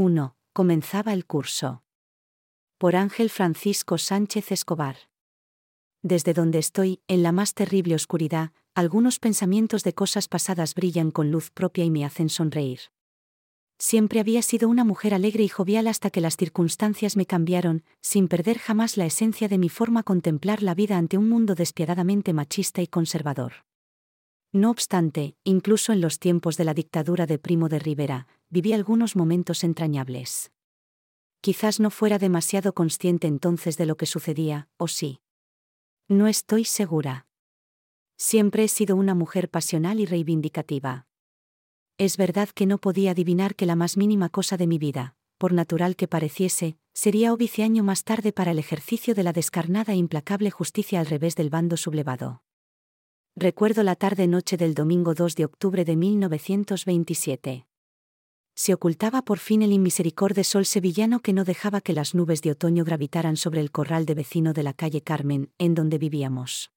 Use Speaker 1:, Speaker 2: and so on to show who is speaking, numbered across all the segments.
Speaker 1: 1. Comenzaba el curso. Por Ángel Francisco Sánchez Escobar. Desde donde estoy, en la más terrible oscuridad, algunos pensamientos de cosas pasadas brillan con luz propia y me hacen sonreír. Siempre había sido una mujer alegre y jovial hasta que las circunstancias me cambiaron, sin perder jamás la esencia de mi forma contemplar la vida ante un mundo despiadadamente machista y conservador. No obstante, incluso en los tiempos de la dictadura de Primo de Rivera, viví algunos momentos entrañables. Quizás no fuera demasiado consciente entonces de lo que sucedía, o sí. No estoy segura. Siempre he sido una mujer pasional y reivindicativa. Es verdad que no podía adivinar que la más mínima cosa de mi vida, por natural que pareciese, sería óbice año más tarde para el ejercicio de la descarnada e implacable justicia al revés del bando sublevado. Recuerdo la tarde-noche del domingo 2 de octubre de 1927 se ocultaba por fin el inmisericorde sol sevillano que no dejaba que las nubes de otoño gravitaran sobre el corral de vecino de la calle Carmen, en donde vivíamos.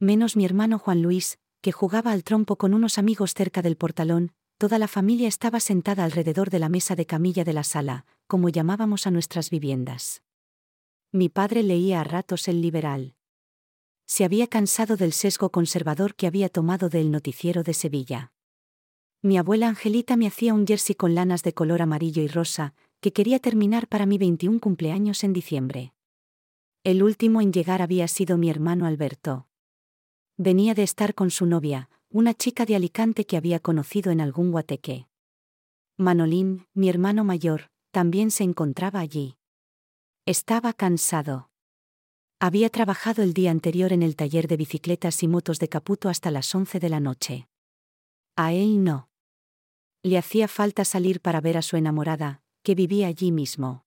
Speaker 1: Menos mi hermano Juan Luis, que jugaba al trompo con unos amigos cerca del portalón, toda la familia estaba sentada alrededor de la mesa de camilla de la sala, como llamábamos a nuestras viviendas. Mi padre leía a ratos el liberal. Se había cansado del sesgo conservador que había tomado del noticiero de Sevilla. Mi abuela Angelita me hacía un jersey con lanas de color amarillo y rosa, que quería terminar para mi 21 cumpleaños en diciembre. El último en llegar había sido mi hermano Alberto. Venía de estar con su novia, una chica de Alicante que había conocido en algún guateque. Manolín, mi hermano mayor, también se encontraba allí. Estaba cansado. Había trabajado el día anterior en el taller de bicicletas y motos de Caputo hasta las 11 de la noche. A él no. Le hacía falta salir para ver a su enamorada, que vivía allí mismo.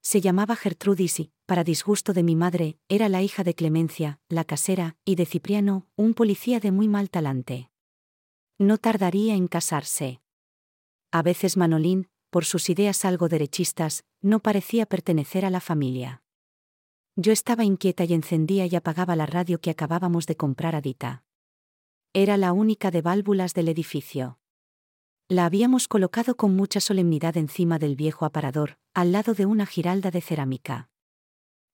Speaker 1: Se llamaba Gertrudis y, para disgusto de mi madre, era la hija de Clemencia, la casera, y de Cipriano, un policía de muy mal talante. No tardaría en casarse. A veces Manolín, por sus ideas algo derechistas, no parecía pertenecer a la familia. Yo estaba inquieta y encendía y apagaba la radio que acabábamos de comprar a Dita. Era la única de válvulas del edificio. La habíamos colocado con mucha solemnidad encima del viejo aparador, al lado de una giralda de cerámica.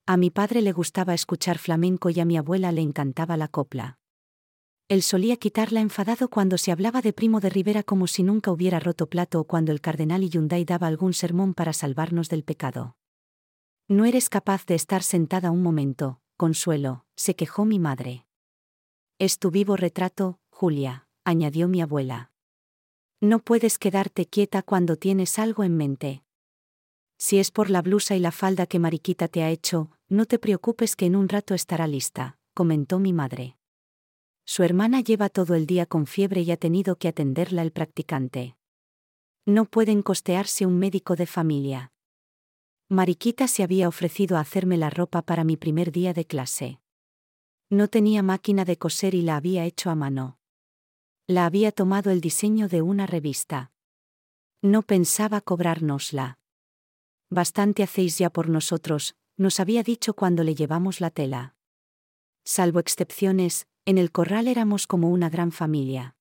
Speaker 1: A mi padre le gustaba escuchar flamenco y a mi abuela le encantaba la copla. Él solía quitarla enfadado cuando se hablaba de Primo de Rivera como si nunca hubiera roto plato o cuando el cardenal Yunday daba algún sermón para salvarnos del pecado. No eres capaz de estar sentada un momento, Consuelo, se quejó mi madre. Es tu vivo retrato, Julia, añadió mi abuela. No puedes quedarte quieta cuando tienes algo en mente. Si es por la blusa y la falda que Mariquita te ha hecho, no te preocupes que en un rato estará lista, comentó mi madre. Su hermana lleva todo el día con fiebre y ha tenido que atenderla el practicante. No pueden costearse un médico de familia. Mariquita se había ofrecido a hacerme la ropa para mi primer día de clase. No tenía máquina de coser y la había hecho a mano. La había tomado el diseño de una revista. No pensaba cobrárnosla. Bastante hacéis ya por nosotros, nos había dicho cuando le llevamos la tela. Salvo excepciones, en el corral éramos como una gran familia.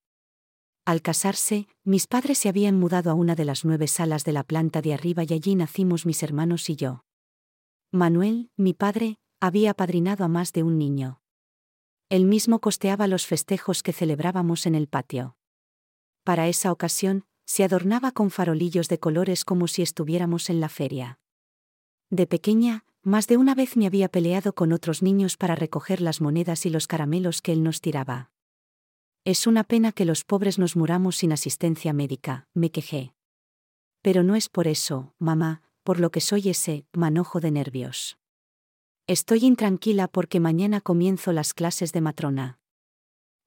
Speaker 1: Al casarse, mis padres se habían mudado a una de las nueve salas de la planta de arriba y allí nacimos mis hermanos y yo. Manuel, mi padre, había apadrinado a más de un niño. Él mismo costeaba los festejos que celebrábamos en el patio. Para esa ocasión, se adornaba con farolillos de colores como si estuviéramos en la feria. De pequeña, más de una vez me había peleado con otros niños para recoger las monedas y los caramelos que él nos tiraba. Es una pena que los pobres nos muramos sin asistencia médica, me quejé. Pero no es por eso, mamá, por lo que soy ese manojo de nervios. Estoy intranquila porque mañana comienzo las clases de matrona.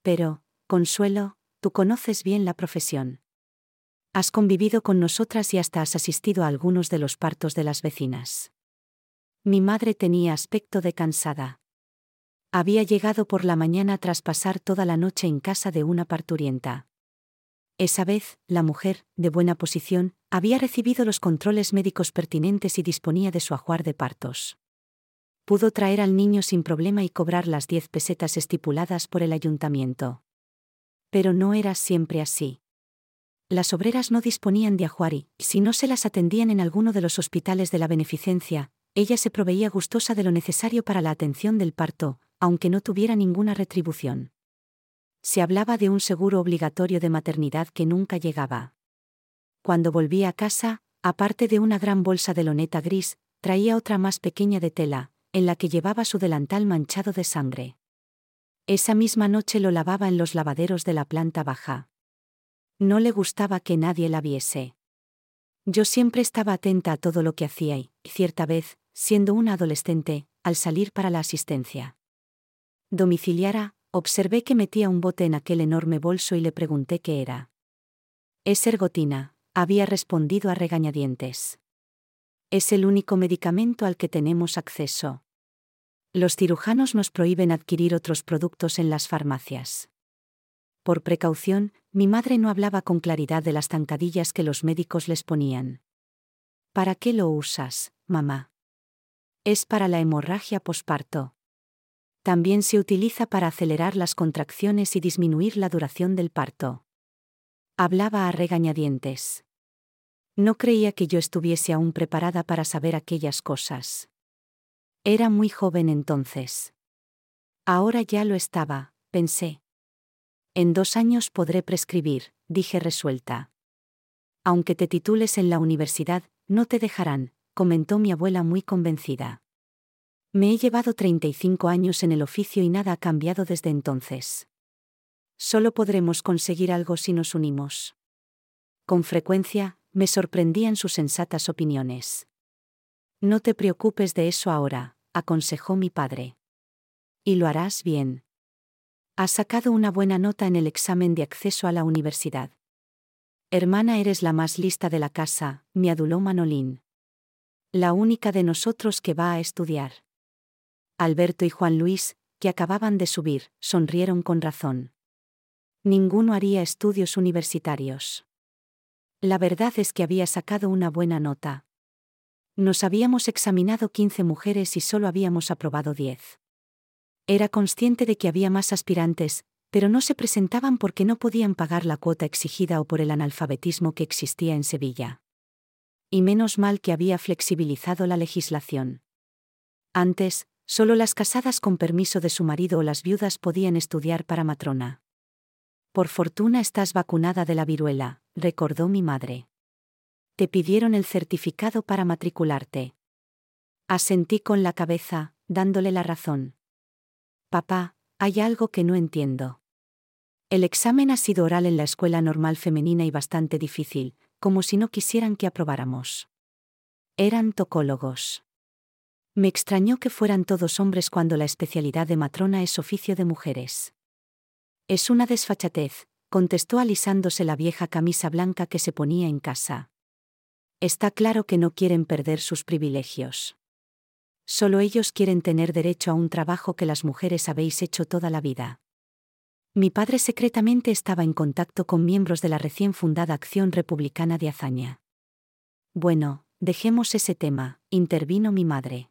Speaker 1: Pero, Consuelo, tú conoces bien la profesión. Has convivido con nosotras y hasta has asistido a algunos de los partos de las vecinas. Mi madre tenía aspecto de cansada. Había llegado por la mañana tras pasar toda la noche en casa de una parturienta. Esa vez, la mujer, de buena posición, había recibido los controles médicos pertinentes y disponía de su ajuar de partos pudo traer al niño sin problema y cobrar las diez pesetas estipuladas por el ayuntamiento. Pero no era siempre así. las obreras no disponían de ajuari, si no se las atendían en alguno de los hospitales de la beneficencia, ella se proveía gustosa de lo necesario para la atención del parto, aunque no tuviera ninguna retribución. Se hablaba de un seguro obligatorio de maternidad que nunca llegaba. Cuando volvía a casa, aparte de una gran bolsa de loneta gris, traía otra más pequeña de tela, en la que llevaba su delantal manchado de sangre. Esa misma noche lo lavaba en los lavaderos de la planta baja. No le gustaba que nadie la viese. Yo siempre estaba atenta a todo lo que hacía y, cierta vez, siendo una adolescente, al salir para la asistencia domiciliara, observé que metía un bote en aquel enorme bolso y le pregunté qué era. Es ergotina, había respondido a regañadientes. Es el único medicamento al que tenemos acceso. Los cirujanos nos prohíben adquirir otros productos en las farmacias. Por precaución, mi madre no hablaba con claridad de las zancadillas que los médicos les ponían. ¿Para qué lo usas, mamá? Es para la hemorragia posparto. También se utiliza para acelerar las contracciones y disminuir la duración del parto. Hablaba a regañadientes. No creía que yo estuviese aún preparada para saber aquellas cosas. Era muy joven entonces. Ahora ya lo estaba, pensé. En dos años podré prescribir, dije resuelta. Aunque te titules en la universidad, no te dejarán, comentó mi abuela muy convencida. Me he llevado 35 años en el oficio y nada ha cambiado desde entonces. Solo podremos conseguir algo si nos unimos. Con frecuencia, me sorprendían sus sensatas opiniones. No te preocupes de eso ahora, aconsejó mi padre. Y lo harás bien. Has sacado una buena nota en el examen de acceso a la universidad. Hermana, eres la más lista de la casa, me aduló Manolín. La única de nosotros que va a estudiar. Alberto y Juan Luis, que acababan de subir, sonrieron con razón. Ninguno haría estudios universitarios. La verdad es que había sacado una buena nota. Nos habíamos examinado 15 mujeres y solo habíamos aprobado 10. Era consciente de que había más aspirantes, pero no se presentaban porque no podían pagar la cuota exigida o por el analfabetismo que existía en Sevilla. Y menos mal que había flexibilizado la legislación. Antes, solo las casadas con permiso de su marido o las viudas podían estudiar para matrona. Por fortuna estás vacunada de la viruela, recordó mi madre. Te pidieron el certificado para matricularte. Asentí con la cabeza, dándole la razón. Papá, hay algo que no entiendo. El examen ha sido oral en la escuela normal femenina y bastante difícil, como si no quisieran que aprobáramos. Eran tocólogos. Me extrañó que fueran todos hombres cuando la especialidad de matrona es oficio de mujeres. Es una desfachatez, contestó alisándose la vieja camisa blanca que se ponía en casa. Está claro que no quieren perder sus privilegios. Solo ellos quieren tener derecho a un trabajo que las mujeres habéis hecho toda la vida. Mi padre secretamente estaba en contacto con miembros de la recién fundada Acción Republicana de Azaña. Bueno, dejemos ese tema, intervino mi madre.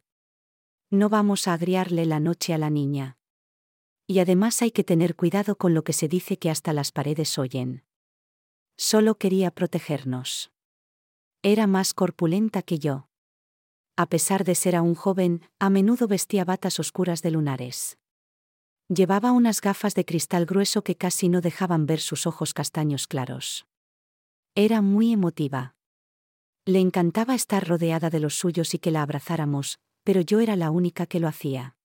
Speaker 1: No vamos a agriarle la noche a la niña. Y además hay que tener cuidado con lo que se dice que hasta las paredes oyen. Solo quería protegernos. Era más corpulenta que yo a pesar de ser aún joven, a menudo vestía batas oscuras de lunares. Llevaba unas gafas de cristal grueso que casi no dejaban ver sus ojos castaños claros. Era muy emotiva. Le encantaba estar rodeada de los suyos y que la abrazáramos, pero yo era la única que lo hacía.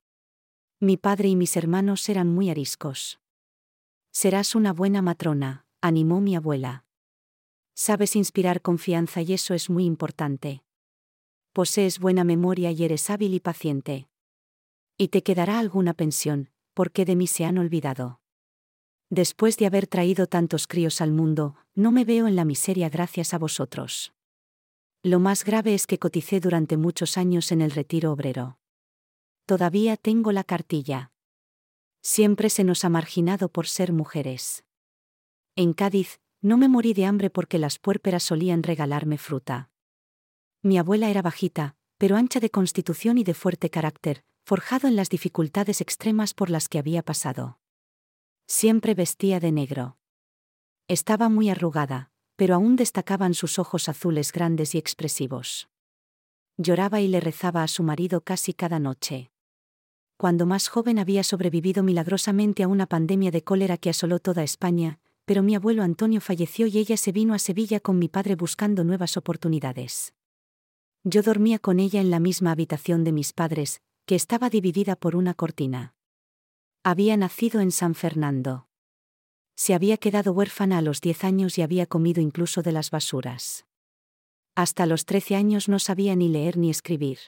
Speaker 1: Mi padre y mis hermanos eran muy ariscos. Serás una buena matrona, animó mi abuela. Sabes inspirar confianza y eso es muy importante posees buena memoria y eres hábil y paciente. Y te quedará alguna pensión, porque de mí se han olvidado. Después de haber traído tantos críos al mundo, no me veo en la miseria gracias a vosotros. Lo más grave es que coticé durante muchos años en el retiro obrero. Todavía tengo la cartilla. Siempre se nos ha marginado por ser mujeres. En Cádiz, no me morí de hambre porque las puérperas solían regalarme fruta. Mi abuela era bajita, pero ancha de constitución y de fuerte carácter, forjado en las dificultades extremas por las que había pasado. Siempre vestía de negro. Estaba muy arrugada, pero aún destacaban sus ojos azules grandes y expresivos. Lloraba y le rezaba a su marido casi cada noche. Cuando más joven había sobrevivido milagrosamente a una pandemia de cólera que asoló toda España, pero mi abuelo Antonio falleció y ella se vino a Sevilla con mi padre buscando nuevas oportunidades. Yo dormía con ella en la misma habitación de mis padres, que estaba dividida por una cortina. Había nacido en San Fernando. Se había quedado huérfana a los 10 años y había comido incluso de las basuras. Hasta los 13 años no sabía ni leer ni escribir.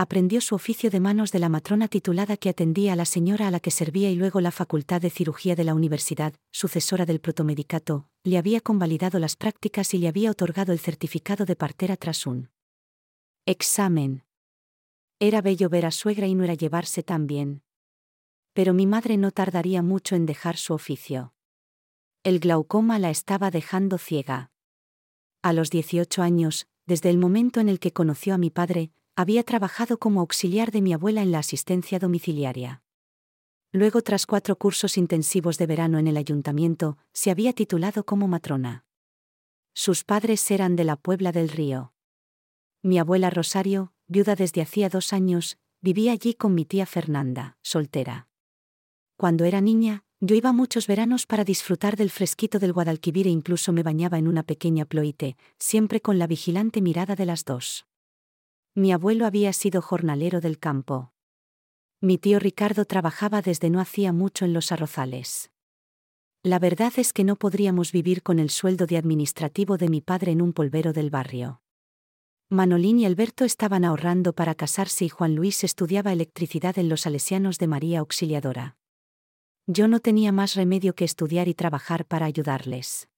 Speaker 1: Aprendió su oficio de manos de la matrona titulada que atendía a la señora a la que servía y luego la Facultad de Cirugía de la Universidad, sucesora del protomedicato, le había convalidado las prácticas y le había otorgado el certificado de partera tras un examen. Era bello ver a suegra y no era llevarse tan bien. Pero mi madre no tardaría mucho en dejar su oficio. El glaucoma la estaba dejando ciega. A los 18 años, desde el momento en el que conoció a mi padre, había trabajado como auxiliar de mi abuela en la asistencia domiciliaria. Luego, tras cuatro cursos intensivos de verano en el ayuntamiento, se había titulado como matrona. Sus padres eran de la Puebla del Río. Mi abuela Rosario, viuda desde hacía dos años, vivía allí con mi tía Fernanda, soltera. Cuando era niña, yo iba muchos veranos para disfrutar del fresquito del Guadalquivir e incluso me bañaba en una pequeña ploite, siempre con la vigilante mirada de las dos. Mi abuelo había sido jornalero del campo. Mi tío Ricardo trabajaba desde no hacía mucho en los arrozales. La verdad es que no podríamos vivir con el sueldo de administrativo de mi padre en un polvero del barrio. Manolín y Alberto estaban ahorrando para casarse y Juan Luis estudiaba electricidad en los Salesianos de María Auxiliadora. Yo no tenía más remedio que estudiar y trabajar para ayudarles.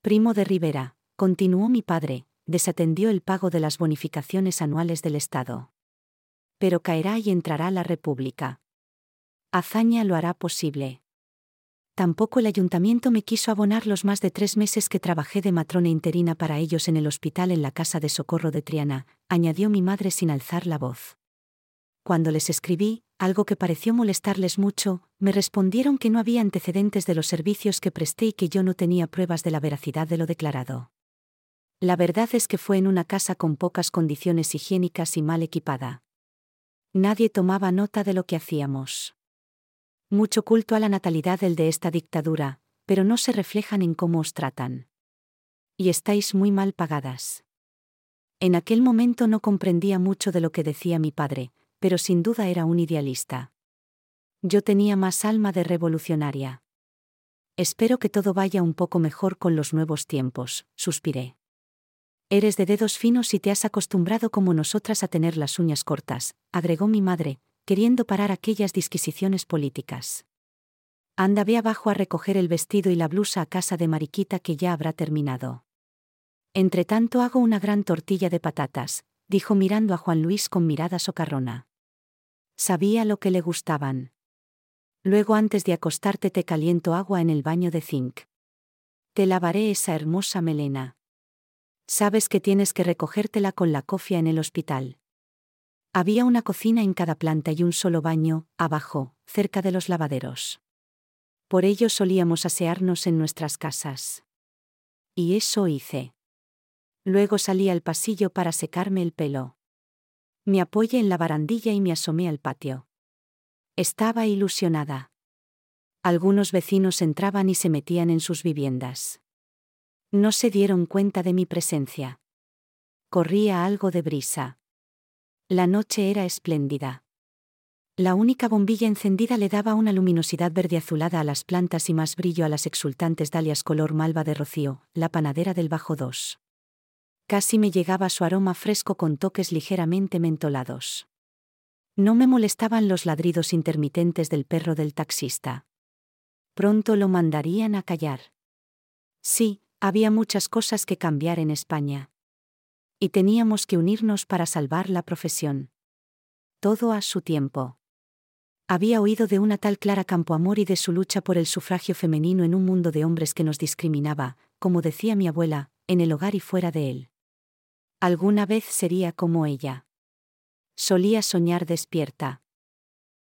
Speaker 1: Primo de Rivera, continuó mi padre, desatendió el pago de las bonificaciones anuales del Estado. Pero caerá y entrará la República. Hazaña lo hará posible. Tampoco el ayuntamiento me quiso abonar los más de tres meses que trabajé de matrona interina para ellos en el hospital en la Casa de Socorro de Triana, añadió mi madre sin alzar la voz. Cuando les escribí, algo que pareció molestarles mucho, me respondieron que no había antecedentes de los servicios que presté y que yo no tenía pruebas de la veracidad de lo declarado. La verdad es que fue en una casa con pocas condiciones higiénicas y mal equipada. Nadie tomaba nota de lo que hacíamos. Mucho culto a la natalidad el de esta dictadura, pero no se reflejan en cómo os tratan. Y estáis muy mal pagadas. En aquel momento no comprendía mucho de lo que decía mi padre, pero sin duda era un idealista. Yo tenía más alma de revolucionaria. Espero que todo vaya un poco mejor con los nuevos tiempos, suspiré. Eres de dedos finos y te has acostumbrado como nosotras a tener las uñas cortas, agregó mi madre, queriendo parar aquellas disquisiciones políticas. Anda ve abajo a recoger el vestido y la blusa a casa de Mariquita que ya habrá terminado. Entre tanto hago una gran tortilla de patatas, dijo mirando a Juan Luis con mirada socarrona. Sabía lo que le gustaban. Luego antes de acostarte te caliento agua en el baño de zinc. Te lavaré esa hermosa melena. Sabes que tienes que recogértela con la cofia en el hospital. Había una cocina en cada planta y un solo baño, abajo, cerca de los lavaderos. Por ello solíamos asearnos en nuestras casas. Y eso hice. Luego salí al pasillo para secarme el pelo. Me apoyé en la barandilla y me asomé al patio. Estaba ilusionada. Algunos vecinos entraban y se metían en sus viviendas. No se dieron cuenta de mi presencia. Corría algo de brisa. La noche era espléndida. La única bombilla encendida le daba una luminosidad verde azulada a las plantas y más brillo a las exultantes dalias color malva de rocío, la panadera del Bajo 2. Casi me llegaba su aroma fresco con toques ligeramente mentolados. No me molestaban los ladridos intermitentes del perro del taxista. Pronto lo mandarían a callar. Sí, había muchas cosas que cambiar en España y teníamos que unirnos para salvar la profesión. Todo a su tiempo. Había oído de una tal Clara Campoamor y de su lucha por el sufragio femenino en un mundo de hombres que nos discriminaba, como decía mi abuela, en el hogar y fuera de él. Alguna vez sería como ella. Solía soñar despierta.